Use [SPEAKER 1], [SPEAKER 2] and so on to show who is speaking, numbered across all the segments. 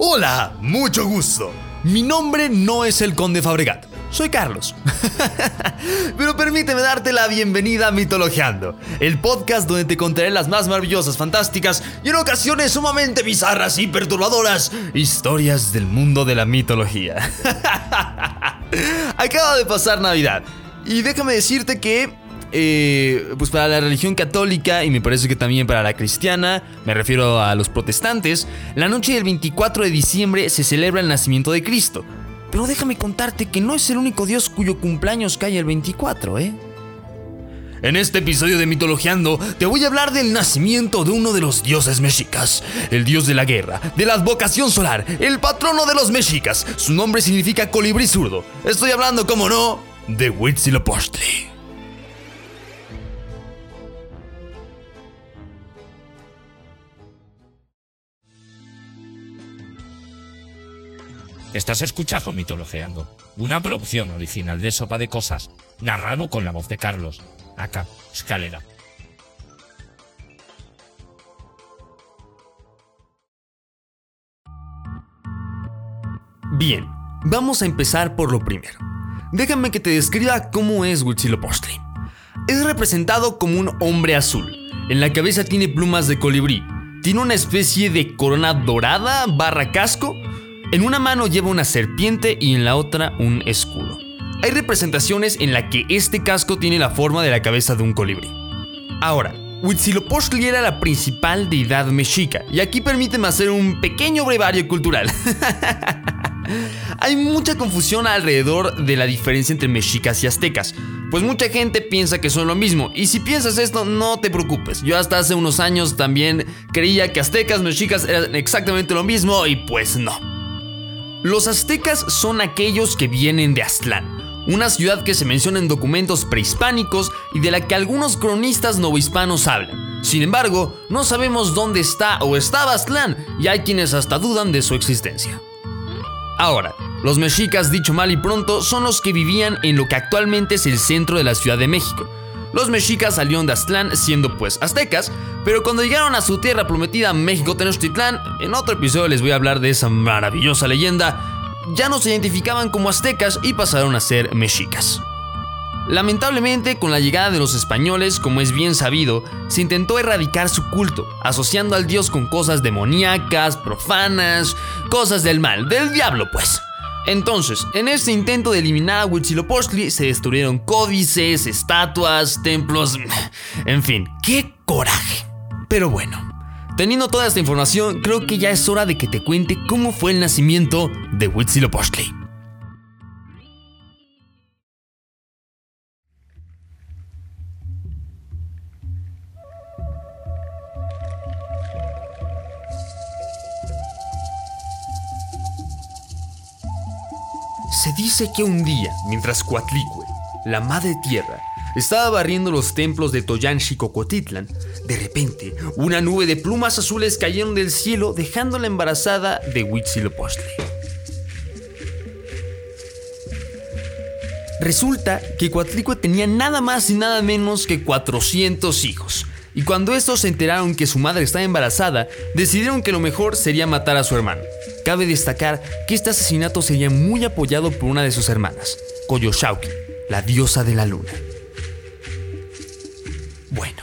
[SPEAKER 1] Hola, mucho gusto. Mi nombre no es el Conde Fabregat, soy Carlos. Pero permíteme darte la bienvenida a Mitologeando, el podcast donde te contaré las más maravillosas, fantásticas y en ocasiones sumamente bizarras y perturbadoras historias del mundo de la mitología. Acaba de pasar Navidad y déjame decirte que eh, pues para la religión católica y me parece que también para la cristiana, me refiero a los protestantes, la noche del 24 de diciembre se celebra el nacimiento de Cristo. Pero déjame contarte que no es el único Dios cuyo cumpleaños cae el 24, ¿eh? En este episodio de Mitologeando te voy a hablar del nacimiento de uno de los dioses mexicas, el dios de la guerra, de la advocación solar, el patrono de los mexicas. Su nombre significa colibrí zurdo. Estoy hablando, como no, de Huitzilopochtli.
[SPEAKER 2] Estás escuchando Mitologeando, una producción original de Sopa de Cosas, narrado con la voz de Carlos, acá, escalera.
[SPEAKER 1] Bien, vamos a empezar por lo primero. Déjame que te describa cómo es Huitzilopochtli. Es representado como un hombre azul. En la cabeza tiene plumas de colibrí. Tiene una especie de corona dorada barra casco en una mano lleva una serpiente y en la otra un escudo. Hay representaciones en la que este casco tiene la forma de la cabeza de un colibrí. Ahora, Huitzilopochtli era la principal deidad mexica, y aquí permíteme hacer un pequeño brevario cultural. Hay mucha confusión alrededor de la diferencia entre mexicas y aztecas, pues mucha gente piensa que son lo mismo, y si piensas esto, no te preocupes. Yo hasta hace unos años también creía que aztecas, mexicas eran exactamente lo mismo, y pues no. Los aztecas son aquellos que vienen de Aztlán, una ciudad que se menciona en documentos prehispánicos y de la que algunos cronistas novohispanos hablan. Sin embargo, no sabemos dónde está o estaba Aztlán y hay quienes hasta dudan de su existencia. Ahora, los mexicas, dicho mal y pronto, son los que vivían en lo que actualmente es el centro de la Ciudad de México, los mexicas salieron de Aztlán siendo pues aztecas, pero cuando llegaron a su tierra prometida México Tenochtitlán, en otro episodio les voy a hablar de esa maravillosa leyenda, ya no se identificaban como aztecas y pasaron a ser mexicas. Lamentablemente, con la llegada de los españoles, como es bien sabido, se intentó erradicar su culto, asociando al dios con cosas demoníacas, profanas, cosas del mal, del diablo pues. Entonces, en este intento de eliminar a Huitzilopochtli se destruyeron códices, estatuas, templos, en fin, qué coraje. Pero bueno, teniendo toda esta información, creo que ya es hora de que te cuente cómo fue el nacimiento de Huitzilopochtli. Se dice que un día, mientras Coatlicue, la madre tierra, estaba barriendo los templos de Toyan Xicocotitlan, de repente una nube de plumas azules cayeron del cielo dejándola embarazada de Huitzilopochtli. Resulta que Coatlicue tenía nada más y nada menos que 400 hijos, y cuando estos se enteraron que su madre estaba embarazada, decidieron que lo mejor sería matar a su hermano. Cabe destacar que este asesinato sería muy apoyado por una de sus hermanas, Koyoshauki, la diosa de la luna. Bueno,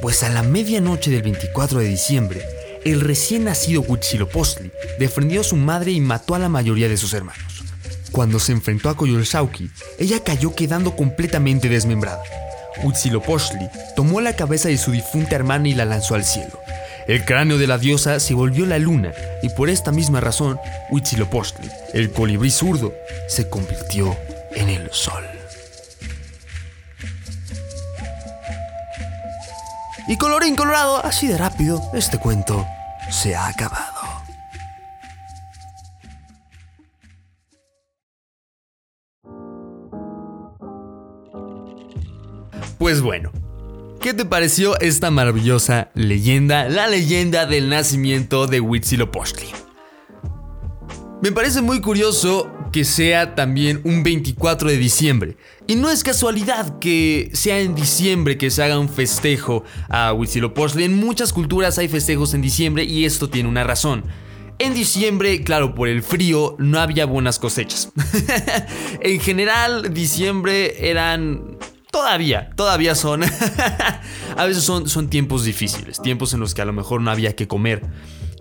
[SPEAKER 1] pues a la medianoche del 24 de diciembre, el recién nacido Huitzilopochtli defendió a su madre y mató a la mayoría de sus hermanos. Cuando se enfrentó a Koyoshauki, ella cayó quedando completamente desmembrada. Huitzilopochtli tomó la cabeza de su difunta hermana y la lanzó al cielo. El cráneo de la diosa se volvió la luna y por esta misma razón Huitzilopochtli, el colibrí zurdo, se convirtió en el sol. Y colorín colorado, así de rápido, este cuento se ha acabado. Pues bueno, ¿Qué te pareció esta maravillosa leyenda, la leyenda del nacimiento de Huitzilopochtli? Me parece muy curioso que sea también un 24 de diciembre. Y no es casualidad que sea en diciembre que se haga un festejo a Huitzilopochtli. En muchas culturas hay festejos en diciembre y esto tiene una razón. En diciembre, claro, por el frío, no había buenas cosechas. en general, diciembre eran... Todavía, todavía son... a veces son, son tiempos difíciles, tiempos en los que a lo mejor no había que comer.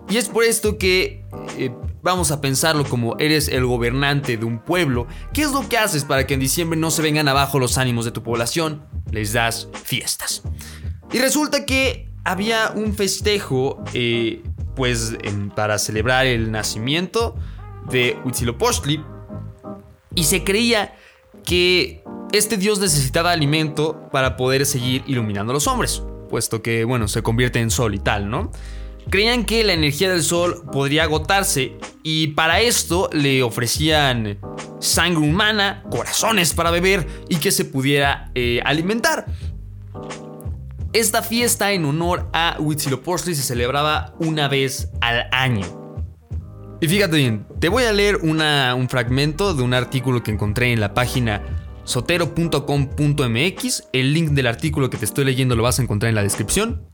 [SPEAKER 1] Y es por esto que eh, vamos a pensarlo como eres el gobernante de un pueblo. ¿Qué es lo que haces para que en diciembre no se vengan abajo los ánimos de tu población? Les das fiestas. Y resulta que había un festejo, eh, pues, para celebrar el nacimiento de Huitzilopochtli. Y se creía que este dios necesitaba alimento para poder seguir iluminando a los hombres, puesto que, bueno, se convierte en sol y tal, ¿no? Creían que la energía del sol podría agotarse y para esto le ofrecían sangre humana, corazones para beber y que se pudiera eh, alimentar. Esta fiesta en honor a Huitzilopochtli se celebraba una vez al año. Y fíjate bien, te voy a leer un fragmento de un artículo que encontré en la página sotero.com.mx. El link del artículo que te estoy leyendo lo vas a encontrar en la descripción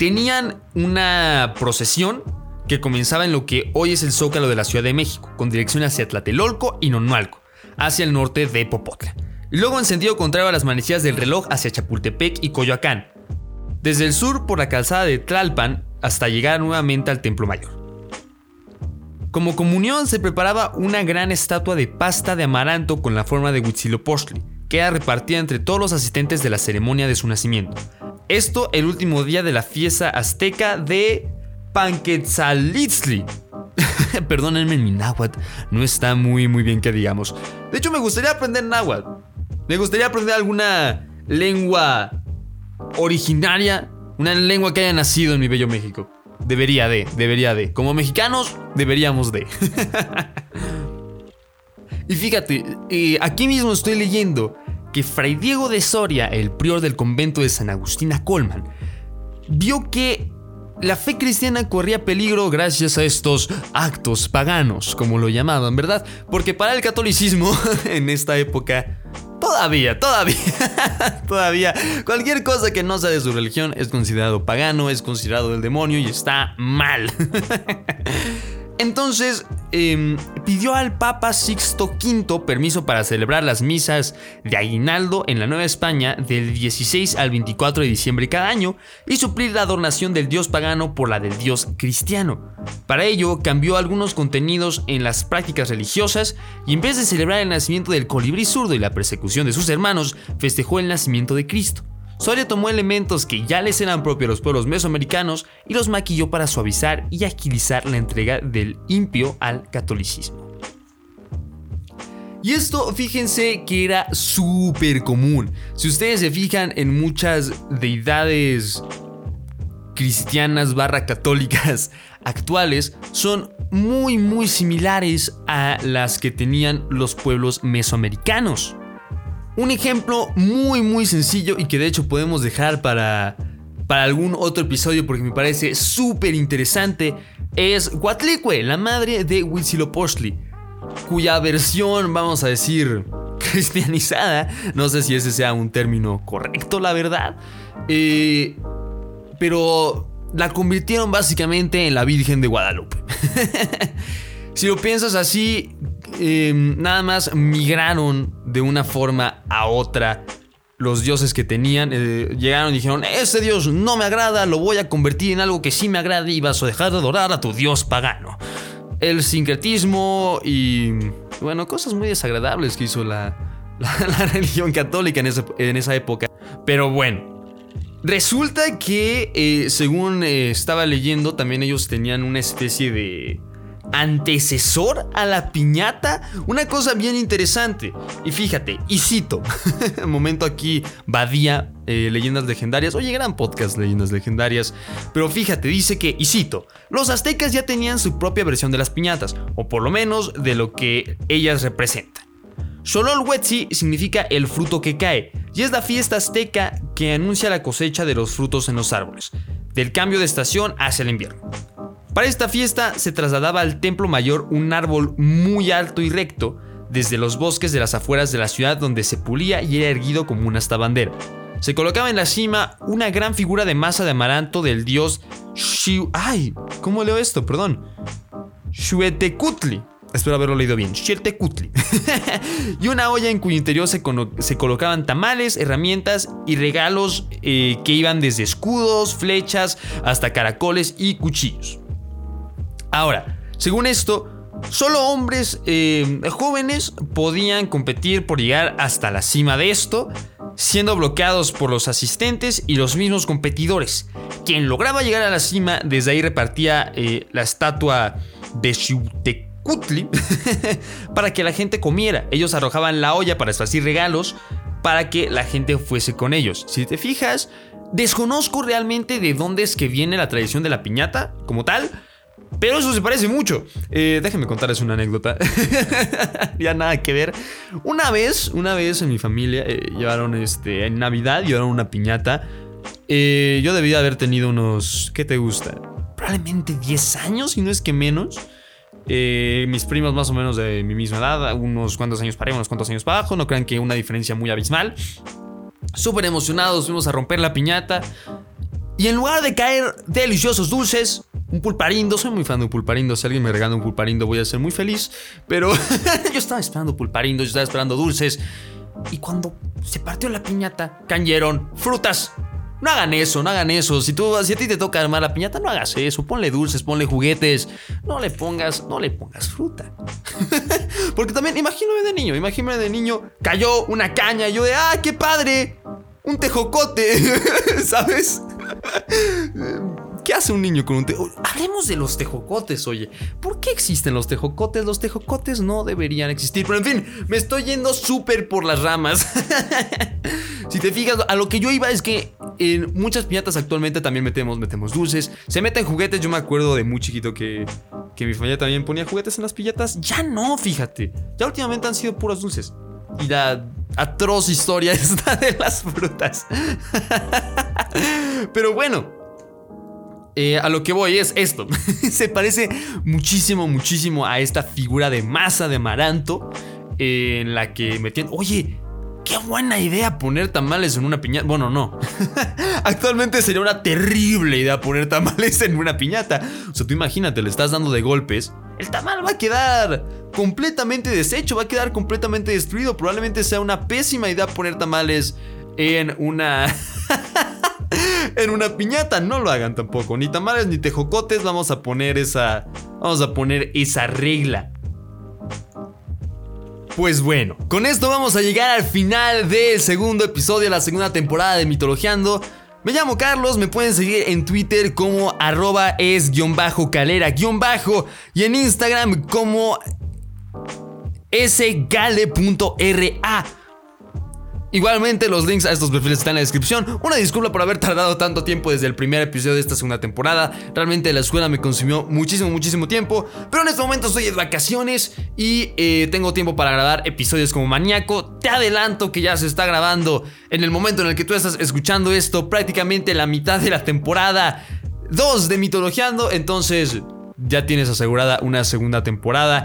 [SPEAKER 1] tenían una procesión que comenzaba en lo que hoy es el Zócalo de la Ciudad de México, con dirección hacia Tlatelolco y Nonualco, hacia el norte de Popotla. Luego en sentido las manecillas del reloj hacia Chapultepec y Coyoacán. Desde el sur por la calzada de Tlalpan hasta llegar nuevamente al Templo Mayor. Como comunión se preparaba una gran estatua de pasta de amaranto con la forma de Huitzilopochtli, que era repartida entre todos los asistentes de la ceremonia de su nacimiento, esto el último día de la fiesta azteca de Panquetzalitzli. Perdónenme mi náhuatl, no está muy muy bien que digamos. De hecho me gustaría aprender náhuatl. Me gustaría aprender alguna lengua originaria, una lengua que haya nacido en mi bello México. Debería de, debería de. Como mexicanos, deberíamos de. y fíjate, eh, aquí mismo estoy leyendo que Fray Diego de Soria, el prior del convento de San Agustín a Colman, vio que la fe cristiana corría peligro gracias a estos actos paganos, como lo llamaban, ¿verdad? Porque para el catolicismo, en esta época, todavía, todavía, todavía, cualquier cosa que no sea de su religión es considerado pagano, es considerado del demonio y está mal. Entonces em, pidió al Papa Sixto V permiso para celebrar las misas de aguinaldo en la Nueva España del 16 al 24 de diciembre cada año y suplir la donación del dios pagano por la del dios cristiano. Para ello cambió algunos contenidos en las prácticas religiosas y en vez de celebrar el nacimiento del colibrí zurdo y la persecución de sus hermanos, festejó el nacimiento de Cristo. Soria tomó elementos que ya les eran propios a los pueblos mesoamericanos y los maquilló para suavizar y agilizar la entrega del impio al catolicismo. Y esto, fíjense que era súper común. Si ustedes se fijan en muchas deidades cristianas barra católicas actuales, son muy muy similares a las que tenían los pueblos mesoamericanos. Un ejemplo muy muy sencillo y que de hecho podemos dejar para, para algún otro episodio porque me parece súper interesante es Huatlicue, la madre de Huitzilopochtli, cuya versión, vamos a decir, cristianizada, no sé si ese sea un término correcto, la verdad, eh, pero la convirtieron básicamente en la Virgen de Guadalupe. si lo piensas así, Em, nada más migraron de una forma a otra los dioses que tenían. Eh, llegaron y dijeron, ese dios no me agrada, lo voy a convertir en algo que sí me agrade y vas a dejar de adorar a tu dios pagano. El sincretismo y, bueno, cosas muy desagradables que hizo la, religión católica en, esa época. Pero bueno. Resulta que, eh, según eh, estaba leyendo, también ellos tenían una especie de antecesor a la piñata. Una cosa bien interesante. Y fíjate, y cito, momento aquí, Badía, eh, Leyendas Legendarias. Oye, gran podcast, Leyendas Legendarias. Pero fíjate, dice que, y cito, los aztecas ya tenían su propia versión de las piñatas, o por lo menos de lo que ellas representan. Xololhuetzi significa el fruto que cae, y es la fiesta azteca que anuncia la cosecha de los frutos en los árboles, del cambio de estación hacia el invierno. Para esta fiesta se trasladaba al templo mayor un árbol muy alto y recto desde los bosques de las afueras de la ciudad donde se pulía y era erguido como una bandera. Se colocaba en la cima una gran figura de masa de amaranto del dios Shiu. ¡Ay! ¿Cómo leo esto? Perdón. Xuetecutli. Espero haberlo leído bien. Xuetecutli. y una olla en cuyo interior se, se colocaban tamales, herramientas y regalos eh, que iban desde escudos, flechas, hasta caracoles y cuchillos. Ahora, según esto, Solo hombres eh, jóvenes podían competir por llegar hasta la cima de esto, siendo bloqueados por los asistentes y los mismos competidores. Quien lograba llegar a la cima, desde ahí repartía eh, la estatua de Xiuhtecutli para que la gente comiera. Ellos arrojaban la olla para esparcir regalos para que la gente fuese con ellos. Si te fijas, desconozco realmente de dónde es que viene la tradición de la piñata como tal. Pero eso se parece mucho. Eh, déjenme contarles una anécdota. ya nada que ver. Una vez, una vez en mi familia eh, llevaron este. En Navidad llevaron una piñata. Eh, yo debía haber tenido unos. ¿Qué te gusta? Probablemente 10 años, si no es que menos. mis primos más o menos de mi misma edad, unos cuantos años para arriba, unos cuantos años para abajo, no crean que una diferencia muy abismal. Súper emocionados, fuimos a romper la piñata. Y en lugar de caer deliciosos dulces, un pulparindo, soy muy fan de un pulparindo. Si alguien me regala un pulparindo, voy a ser muy feliz. Pero yo estaba esperando pulparindo, yo estaba esperando dulces. Y cuando se partió la piñata, cayeron frutas. No hagan eso, no hagan eso. Si, tú, si a ti te toca armar la piñata, no hagas eso. Ponle dulces, ponle juguetes. No le pongas, no le pongas fruta. Porque también, imagíname de niño, imagíname de niño, cayó una caña y yo de, ¡ah, qué padre! Un tejocote, ¿sabes? ¿Qué hace un niño con un tejocote? Hablemos de los tejocotes, oye. ¿Por qué existen los tejocotes? Los tejocotes no deberían existir. Pero en fin, me estoy yendo súper por las ramas. si te fijas, a lo que yo iba es que en muchas piñatas actualmente también metemos, metemos dulces. Se meten juguetes. Yo me acuerdo de muy chiquito que, que mi familia también ponía juguetes en las piñatas. Ya no, fíjate. Ya últimamente han sido puros dulces. Y la atroz historia está de las frutas. Pero bueno, eh, a lo que voy es esto. Se parece muchísimo, muchísimo a esta figura de masa de amaranto en la que metían... Oye, qué buena idea poner tamales en una piñata. Bueno, no. Actualmente sería una terrible idea poner tamales en una piñata. O sea, tú imagínate, le estás dando de golpes. El tamal va a quedar completamente deshecho, va a quedar completamente destruido. Probablemente sea una pésima idea poner tamales en una... en una piñata. No lo hagan tampoco. Ni tamales ni tejocotes. Vamos a poner esa. Vamos a poner esa regla. Pues bueno, con esto vamos a llegar al final del segundo episodio de la segunda temporada de Mitologiando. Me llamo Carlos, me pueden seguir en Twitter como arroba es-calera-bajo y en Instagram como sgale.ra. Igualmente los links a estos perfiles están en la descripción. Una disculpa por haber tardado tanto tiempo desde el primer episodio de esta segunda temporada. Realmente la escuela me consumió muchísimo, muchísimo tiempo. Pero en este momento estoy de vacaciones y eh, tengo tiempo para grabar episodios como maníaco. Te adelanto que ya se está grabando en el momento en el que tú estás escuchando esto, prácticamente la mitad de la temporada 2 de Mitologiando. Entonces ya tienes asegurada una segunda temporada.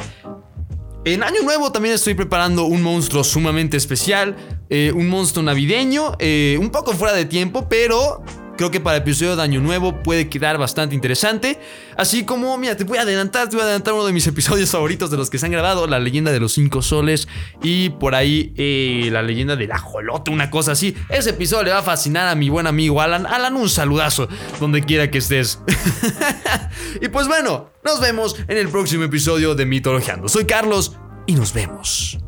[SPEAKER 1] En Año Nuevo también estoy preparando un monstruo sumamente especial, eh, un monstruo navideño, eh, un poco fuera de tiempo, pero creo que para el episodio de Año Nuevo puede quedar bastante interesante. Así como, mira, te voy a adelantar, te voy a adelantar uno de mis episodios favoritos de los que se han grabado, la leyenda de los cinco soles y por ahí eh, la leyenda del ajolote, una cosa así. Ese episodio le va a fascinar a mi buen amigo Alan. Alan, un saludazo donde quiera que estés. y pues bueno, nos vemos en el próximo episodio de Mitologiando. Soy Carlos y nos vemos.